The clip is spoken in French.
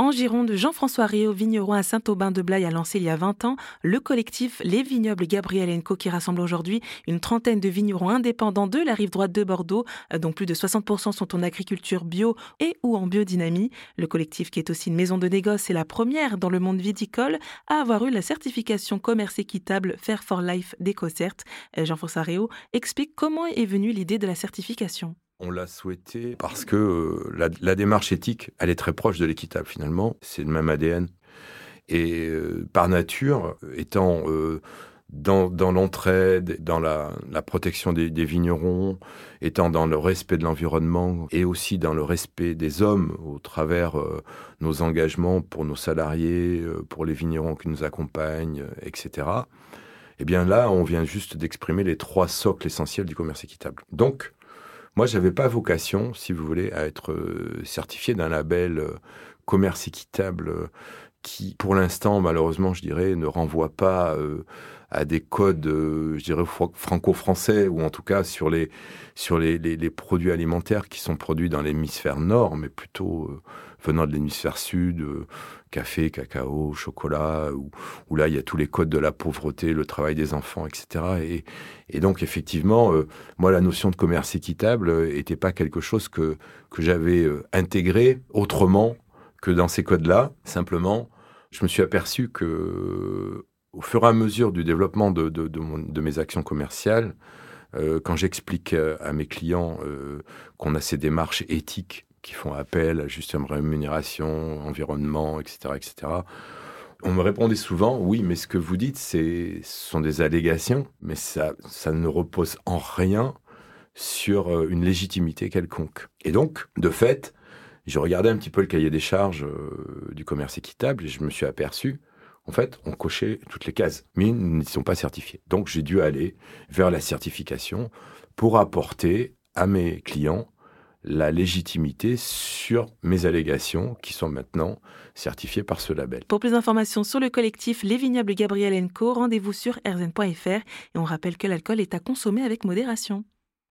En Gironde, Jean-François Réau, vigneron à Saint-Aubin-de-Blaye, a lancé il y a 20 ans le collectif Les Vignobles Gabriel Co qui rassemble aujourd'hui une trentaine de vignerons indépendants de la rive droite de Bordeaux, dont plus de 60% sont en agriculture bio et ou en biodynamie. Le collectif, qui est aussi une maison de négoce, est la première dans le monde viticole à avoir eu la certification commerce équitable Fair for Life d'EcoCert. Jean-François Réau explique comment est venue l'idée de la certification. On l'a souhaité parce que euh, la, démarche éthique, elle est très proche de l'équitable finalement. C'est le même ADN. Et euh, par nature, étant euh, dans, l'entraide, dans la, protection des, vignerons, étant dans le respect de l'environnement et aussi dans le respect des hommes au travers nos engagements pour nos salariés, pour les vignerons qui nous accompagnent, etc. Eh bien là, on vient juste d'exprimer les trois socles essentiels du commerce équitable. Donc, moi, j'avais pas vocation, si vous voulez, à être euh, certifié d'un label euh, commerce équitable euh, qui, pour l'instant, malheureusement, je dirais, ne renvoie pas à des codes, je dirais, franco-français, ou en tout cas sur les, sur les, les, produits alimentaires qui sont produits dans l'hémisphère nord, mais plutôt venant de l'hémisphère sud, café, cacao, chocolat, où, là, il y a tous les codes de la pauvreté, le travail des enfants, etc. Et, et donc, effectivement, euh, moi, la notion de commerce équitable n'était pas quelque chose que, que j'avais euh, intégré autrement que dans ces codes-là. Simplement, je me suis aperçu que, au fur et à mesure du développement de, mes actions commerciales, euh, quand j'explique à mes clients qu'on a ces démarches éthiques qui font appel à juste rémunération, environnement, etc., etc. On me répondait souvent, oui, mais ce que vous dites, ce sont des allégations, mais ça, ça ne repose en rien sur euh, une légitimité quelconque. Et donc, de fait, j'ai regardé un petit peu le cahier des charges euh, du commerce équitable et je me suis aperçu, en fait, on cochait toutes les cases, mais ils ne sont pas certifiés. Donc, j'ai dû aller vers la certification pour apporter à mes clients la légitimité sur mes allégations qui sont maintenant certifiées par ce label. Pour plus d'informations sur le collectif Les Vignobles Gabriel Co, rendez-vous sur rzn.fr et on rappelle que l'alcool est à consommer avec modération.